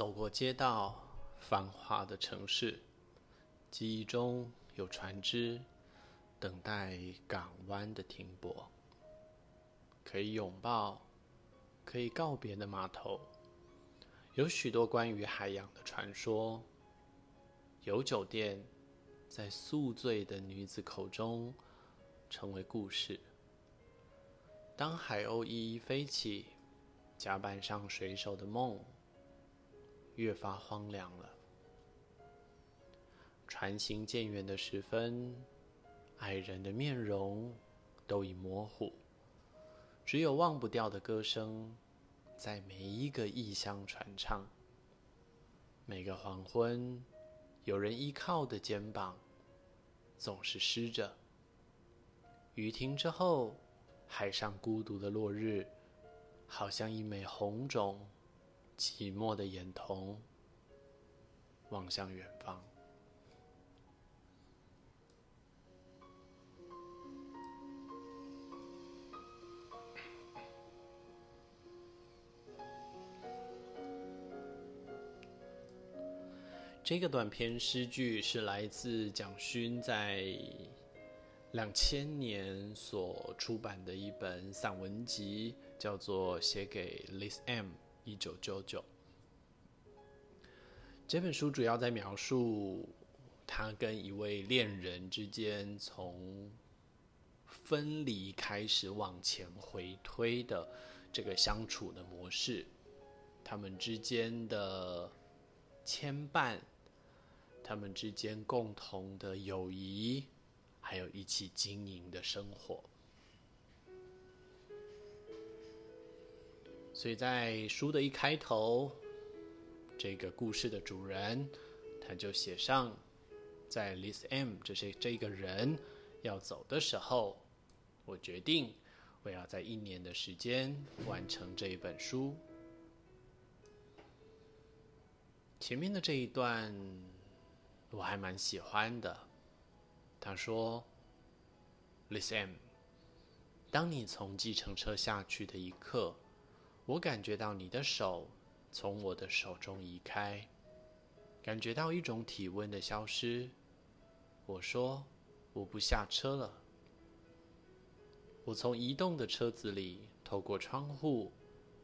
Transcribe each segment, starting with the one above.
走过街道，繁华的城市，记忆中有船只等待港湾的停泊，可以拥抱、可以告别的码头，有许多关于海洋的传说，有酒店在宿醉的女子口中成为故事。当海鸥一一飞起，甲板上水手的梦越发荒凉了。船行渐远的时分，爱人的面容都已模糊，只有忘不掉的歌声在每一个异乡传唱。每个黄昏，有人依靠的肩膀总是湿着。雨停之后。海上孤独的落日，好像一枚红肿、寂寞的眼瞳，望向远方。这个短篇诗句是来自蒋勋在。两千年所出版的一本散文集，叫做《写给 Liz M 一九九九》。这本书主要在描述他跟一位恋人之间从分离开始往前回推的这个相处的模式，他们之间的牵绊，他们之间共同的友谊。还有一起经营的生活，所以在书的一开头，这个故事的主人他就写上，在 Liz M 这些这个人要走的时候，我决定我要在一年的时间完成这一本书。前面的这一段我还蛮喜欢的。他说：“Liz M，当你从计程车下去的一刻，我感觉到你的手从我的手中移开，感觉到一种体温的消失。我说我不下车了。我从移动的车子里透过窗户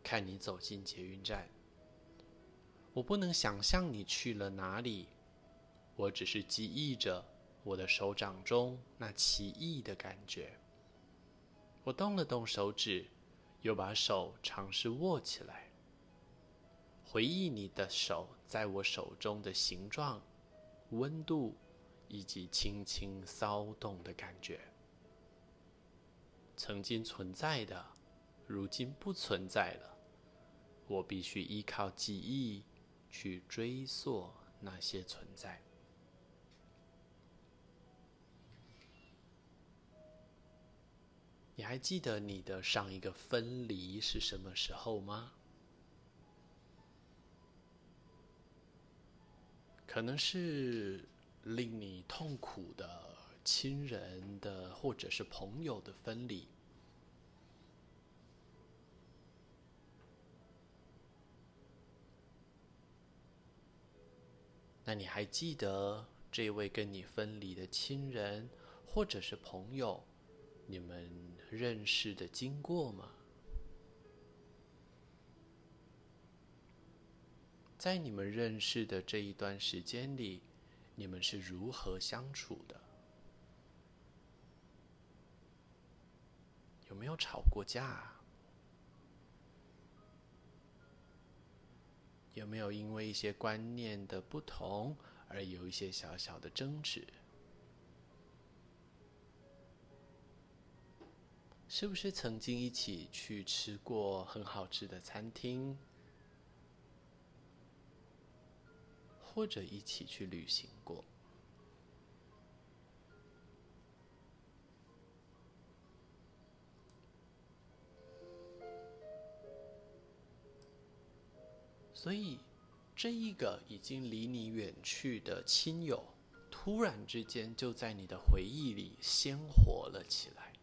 看你走进捷运站。我不能想象你去了哪里，我只是记忆着。”我的手掌中那奇异的感觉，我动了动手指，又把手尝试握起来，回忆你的手在我手中的形状、温度以及轻轻骚动的感觉。曾经存在的，如今不存在了。我必须依靠记忆去追溯那些存在。你还记得你的上一个分离是什么时候吗？可能是令你痛苦的亲人的，或者是朋友的分离。那你还记得这位跟你分离的亲人，或者是朋友？你们认识的经过吗？在你们认识的这一段时间里，你们是如何相处的？有没有吵过架？有没有因为一些观念的不同而有一些小小的争执？是不是曾经一起去吃过很好吃的餐厅，或者一起去旅行过？所以，这一个已经离你远去的亲友，突然之间就在你的回忆里鲜活了起来。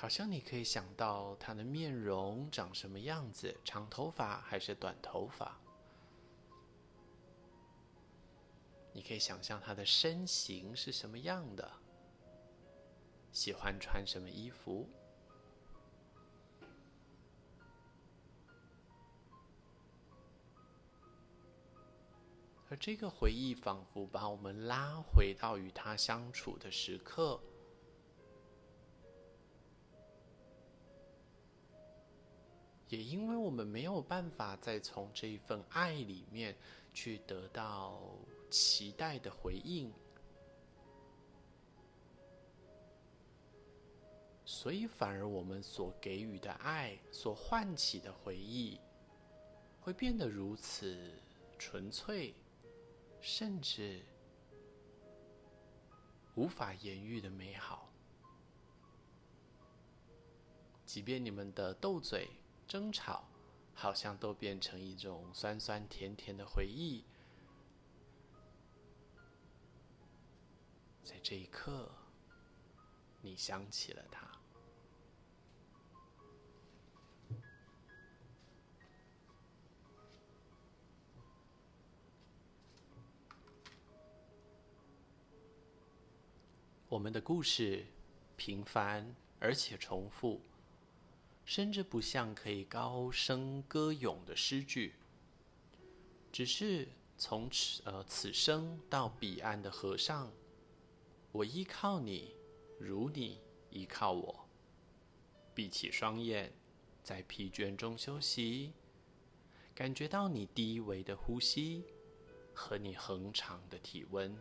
好像你可以想到他的面容长什么样子，长头发还是短头发？你可以想象他的身形是什么样的，喜欢穿什么衣服？而这个回忆仿佛把我们拉回到与他相处的时刻。也因为我们没有办法再从这一份爱里面去得到期待的回应，所以反而我们所给予的爱、所唤起的回忆，会变得如此纯粹，甚至无法言喻的美好。即便你们的斗嘴。争吵好像都变成一种酸酸甜甜的回忆，在这一刻，你想起了他。我们的故事平凡而且重复。甚至不像可以高声歌咏的诗句，只是从此呃此生到彼岸的和尚，我依靠你，如你依靠我。闭起双眼，在疲倦中休息，感觉到你低微的呼吸和你恒长的体温。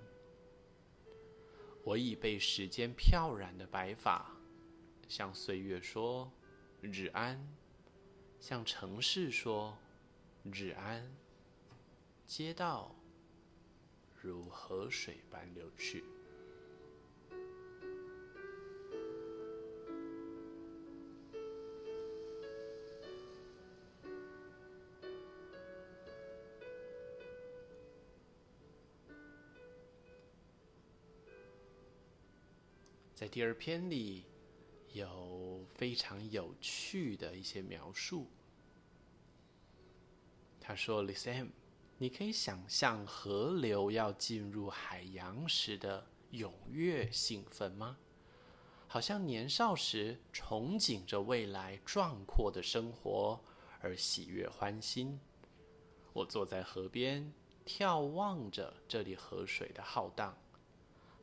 我已被时间漂染的白发，向岁月说。日安，向城市说日安。街道如河水般流去。在第二篇里。有非常有趣的一些描述。他说：“Listen，你可以想象河流要进入海洋时的踊跃兴奋吗？好像年少时憧憬着未来壮阔的生活而喜悦欢欣。我坐在河边，眺望着这里河水的浩荡。”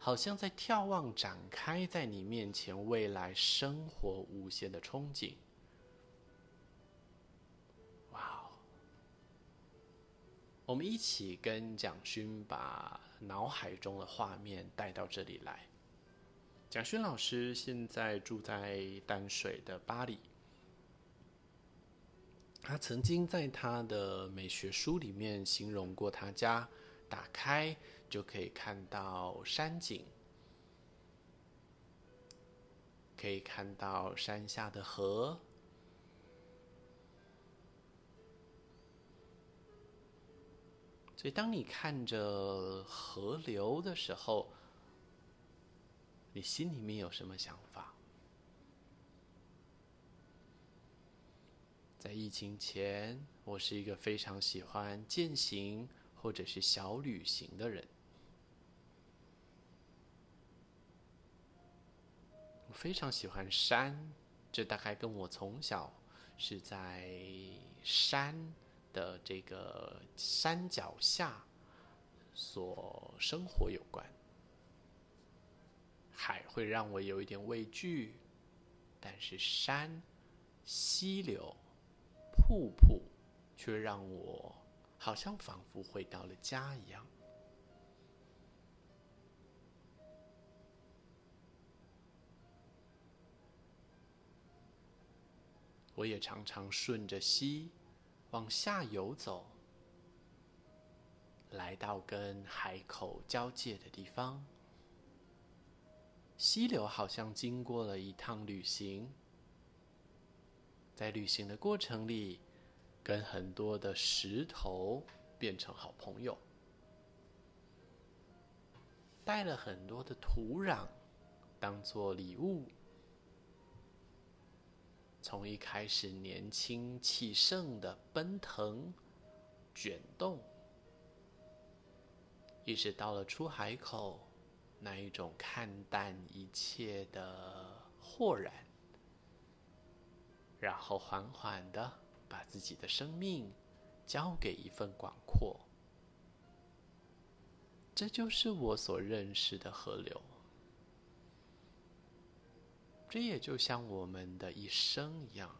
好像在眺望展开在你面前未来生活无限的憧憬。哇哦！我们一起跟蒋勋把脑海中的画面带到这里来。蒋勋老师现在住在淡水的巴黎。他曾经在他的美学书里面形容过他家，打开。就可以看到山景，可以看到山下的河，所以当你看着河流的时候，你心里面有什么想法？在疫情前，我是一个非常喜欢健行或者是小旅行的人。非常喜欢山，这大概跟我从小是在山的这个山脚下所生活有关。海会让我有一点畏惧，但是山、溪流、瀑布却让我好像仿佛回到了家一样。我也常常顺着溪往下游走，来到跟海口交界的地方。溪流好像经过了一趟旅行，在旅行的过程里，跟很多的石头变成好朋友，带了很多的土壤当做礼物。从一开始年轻气盛的奔腾、卷动，一直到了出海口那一种看淡一切的豁然，然后缓缓的把自己的生命交给一份广阔。这就是我所认识的河流。这也就像我们的一生一样，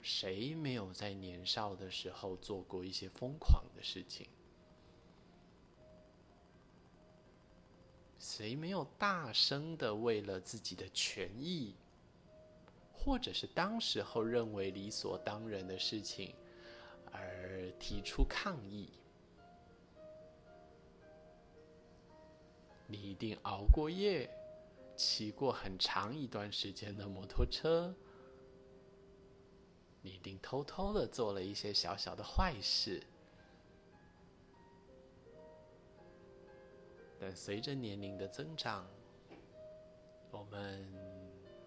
谁没有在年少的时候做过一些疯狂的事情？谁没有大声的为了自己的权益，或者是当时候认为理所当然的事情而提出抗议？你一定熬过夜，骑过很长一段时间的摩托车，你一定偷偷的做了一些小小的坏事。但随着年龄的增长，我们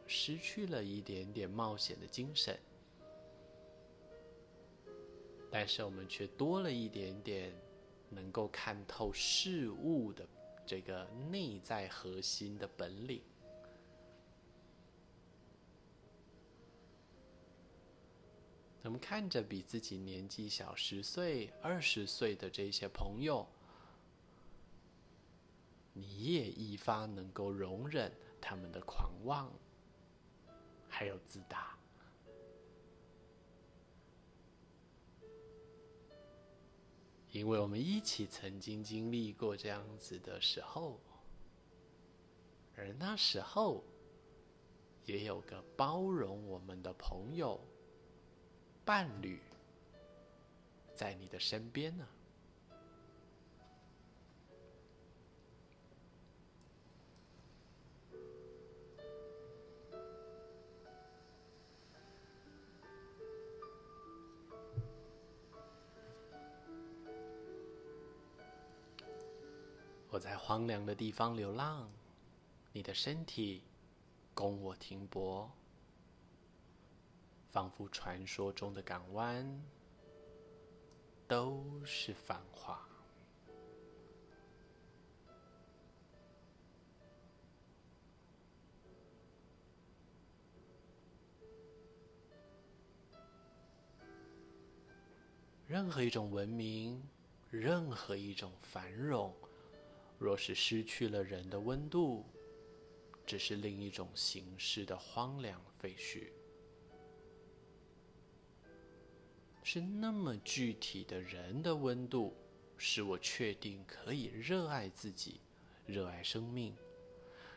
失去了一点点冒险的精神，但是我们却多了一点点能够看透事物的。这个内在核心的本领，我们看着比自己年纪小十岁、二十岁的这些朋友，你也一发能够容忍他们的狂妄，还有自大。因为我们一起曾经经历过这样子的时候，而那时候也有个包容我们的朋友、伴侣在你的身边呢。荒凉的地方流浪，你的身体供我停泊，仿佛传说中的港湾都是繁华。任何一种文明，任何一种繁荣。若是失去了人的温度，只是另一种形式的荒凉废墟。是那么具体的人的温度，使我确定可以热爱自己，热爱生命，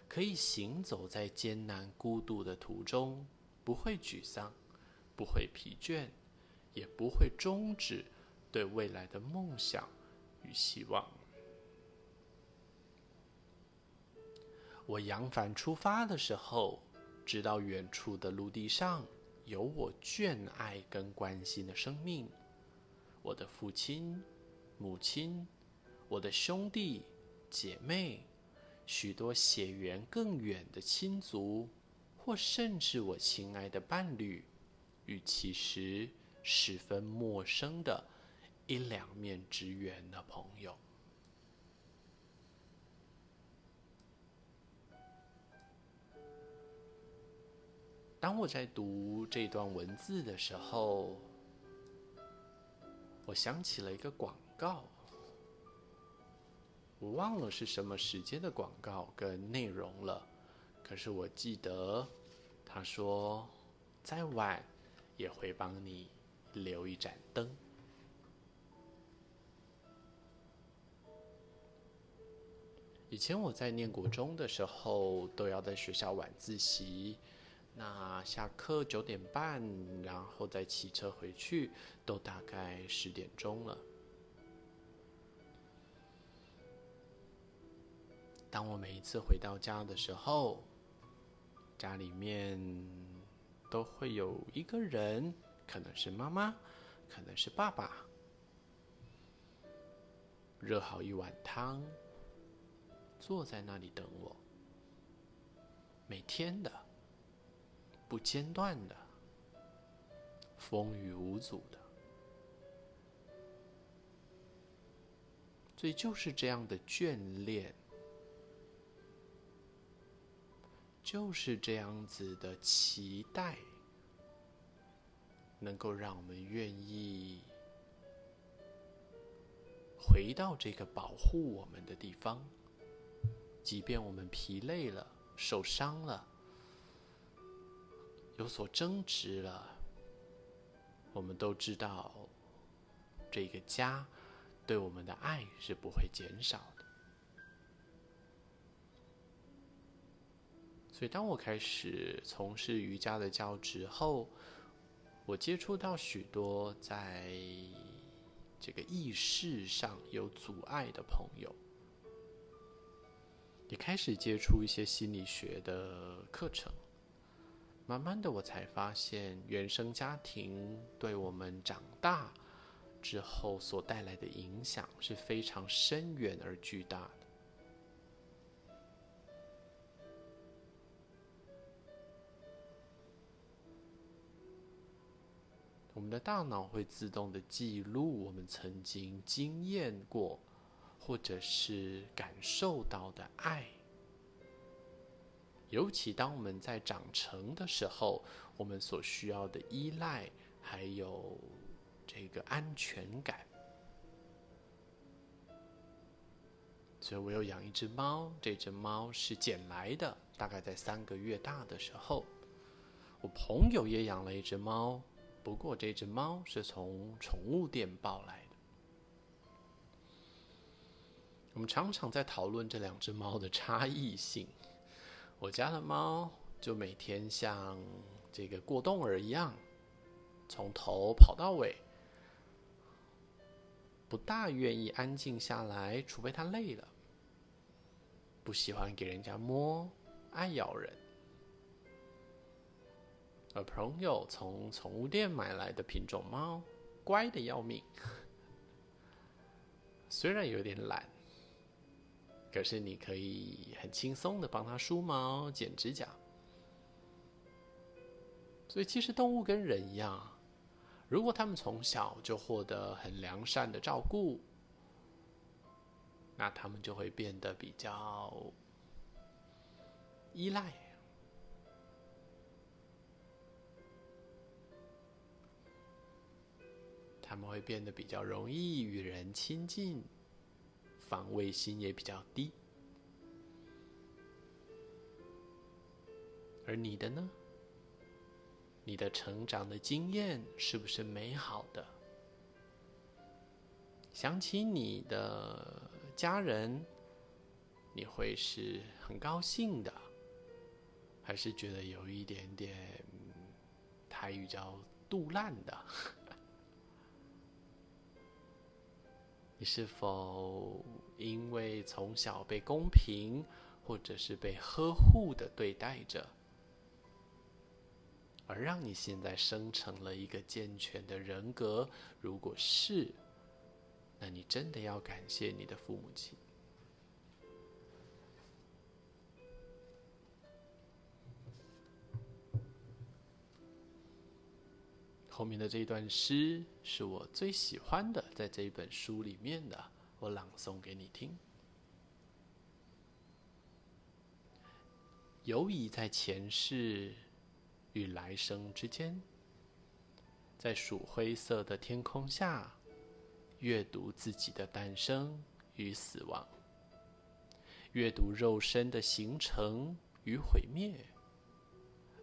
可以行走在艰难孤独的途中，不会沮丧，不会疲倦，也不会终止对未来的梦想与希望。我扬帆出发的时候，知道远处的陆地上有我眷爱跟关心的生命，我的父亲、母亲，我的兄弟姐妹，许多血缘更远的亲族，或甚至我亲爱的伴侣，与其实十分陌生的一两面之缘的朋友。当我在读这段文字的时候，我想起了一个广告，我忘了是什么时间的广告跟内容了，可是我记得他说，再晚也会帮你留一盏灯。以前我在念国中的时候，都要在学校晚自习。那下课九点半，然后再骑车回去，都大概十点钟了。当我每一次回到家的时候，家里面都会有一个人，可能是妈妈，可能是爸爸，热好一碗汤，坐在那里等我。每天的。不间断的、风雨无阻的。所以就是这样的眷恋，就是这样子的期待，能够让我们愿意回到这个保护我们的地方，即便我们疲累了、受伤了、有所争执了，我们都知道这个家。对我们的爱是不会减少的，所以当我开始从事瑜伽的教职后，我接触到许多在这个意识上有阻碍的朋友，也开始接触一些心理学的课程。慢慢的，我才发现原生家庭对我们长大。之后所带来的影响是非常深远而巨大的。我们的大脑会自动的记录我们曾经经验过，或者是感受到的爱。尤其当我们在长成的时候，我们所需要的依赖，还有。这个安全感，所以我有养一只猫。这只猫是捡来的，大概在三个月大的时候。我朋友也养了一只猫，不过这只猫是从宠物店抱来的。我们常常在讨论这两只猫的差异性。我家的猫就每天像这个过动儿一样，从头跑到尾。不大愿意安静下来，除非它累了。不喜欢给人家摸，爱咬人。而朋友从宠物店买来的品种猫，乖的要命。虽然有点懒，可是你可以很轻松的帮它梳毛、剪指甲。所以其实动物跟人一样。如果他们从小就获得很良善的照顾，那他们就会变得比较依赖，他们会变得比较容易与人亲近，防卫心也比较低。而你的呢？你的成长的经验是不是美好的？想起你的家人，你会是很高兴的，还是觉得有一点点台语叫肚烂的？你是否因为从小被公平或者是被呵护的对待着？而让你现在生成了一个健全的人格，如果是，那你真的要感谢你的父母亲。后面的这一段诗是我最喜欢的，在这一本书里面的，我朗诵给你听。犹疑在前世。与来生之间，在曙灰色的天空下，阅读自己的诞生与死亡，阅读肉身的形成与毁灭，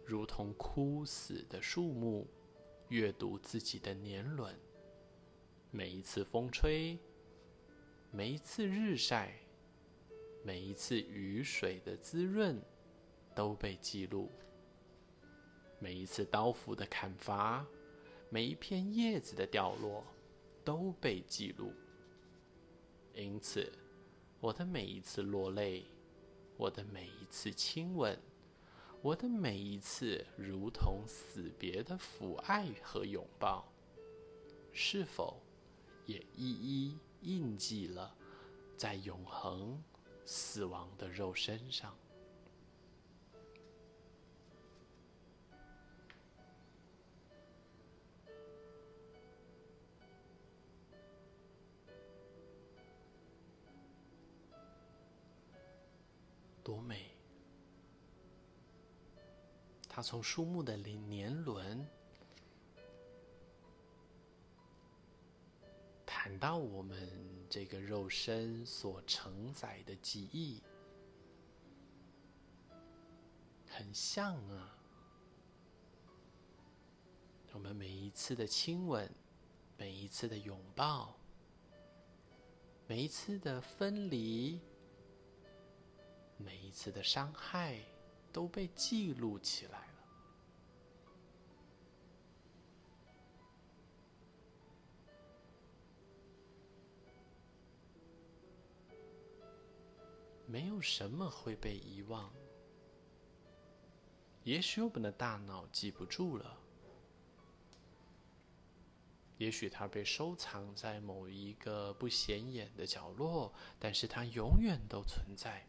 如同枯死的树木，阅读自己的年轮。每一次风吹，每一次日晒，每一次雨水的滋润，都被记录。每一次刀斧的砍伐，每一片叶子的掉落，都被记录。因此，我的每一次落泪，我的每一次亲吻，我的每一次如同死别的抚爱和拥抱是否也一一印记了在永恒死亡的肉身上？多美。从树木的年轮谈到我们这个肉身所承载的记忆，很像啊。我们每一次的亲吻，每一次的拥抱，每一次的分离，每一次的伤害，都被记录起来没有什么会被遗忘。也许我们的大脑记不住了。也许它被收藏在某一个不显眼的角落，但是它永远都存在。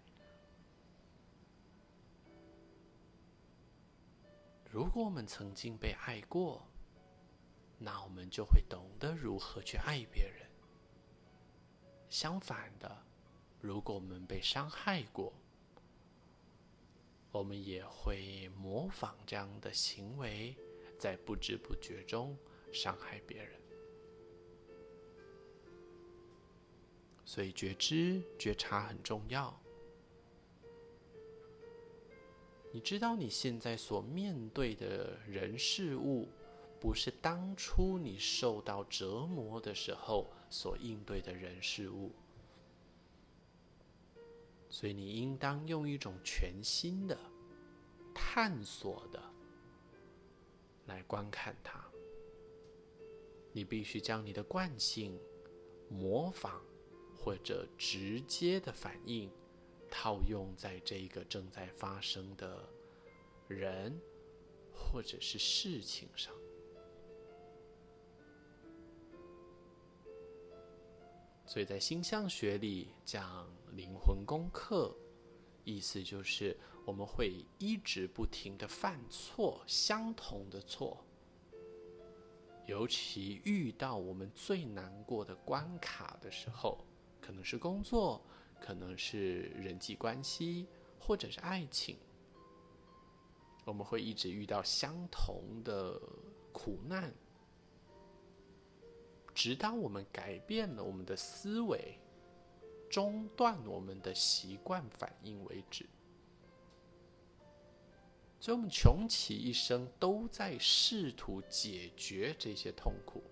如果我们曾经被爱过，那我们就会懂得如何去爱别人。相反的，如果我们被伤害过，我们也会模仿这样的行为，在不知不觉中伤害别人。所以觉知、觉察很重要。你知道你现在所面对的人事物，不是当初你受到折磨的时候所应对的人事物。所以你应当用一种全新的、探索的来观看它。你必须将你的惯性模仿。或者直接的反应，套用在这个正在发生的人或者是事情上。所以在星象学里讲灵魂功课，意思就是我们会一直不停的犯错，相同的错。尤其遇到我们最难过的关卡的时候。可能是工作，可能是人际关系，或者是爱情。我们会一直遇到相同的苦难，直到我们改变了我们的思维，中断我们的习惯反应为止。所以，我们穷其一生都在试图解决这些痛苦。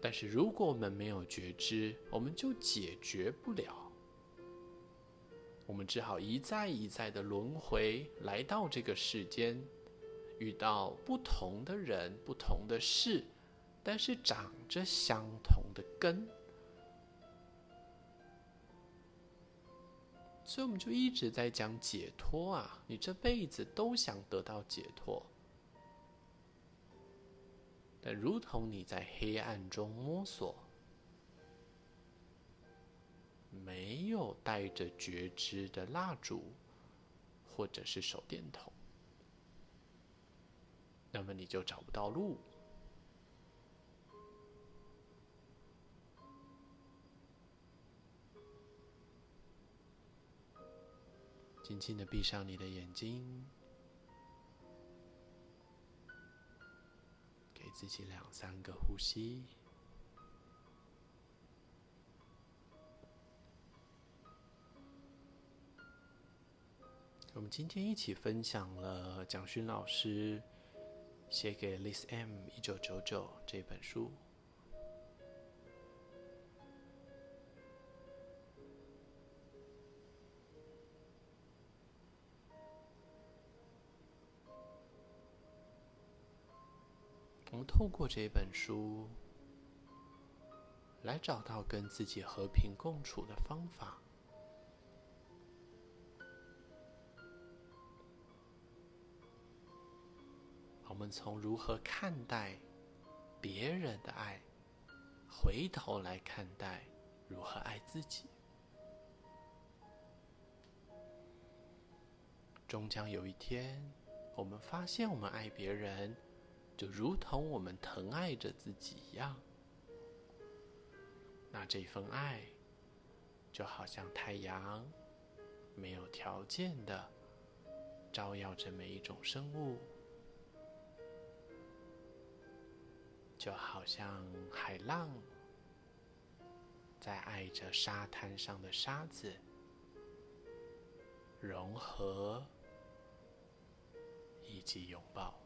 但是，如果我们没有觉知，我们就解决不了。我们只好一再一再的轮回，来到这个世间，遇到不同的人、不同的事，但是长着相同的根。所以，我们就一直在讲解脱啊！你这辈子都想得到解脱。但如同你在黑暗中摸索，没有带着觉知的蜡烛，或者是手电筒，那么你就找不到路。轻轻的闭上你的眼睛。给自己两三个呼吸。我们今天一起分享了蒋勋老师写给 Liz M 一九九九这本书。透过这本书，来找到跟自己和平共处的方法。我们从如何看待别人的爱，回头来看待如何爱自己，终将有一天，我们发现我们爱别人。就如同我们疼爱着自己一样，那这份爱就好像太阳没有条件的照耀着每一种生物，就好像海浪在爱着沙滩上的沙子，融合以及拥抱。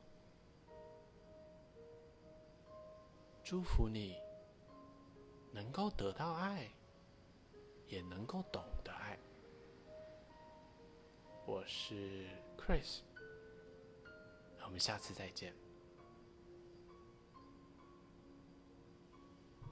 祝福你能够得到爱，也能够懂得爱。我是 Chris，我们下次再见。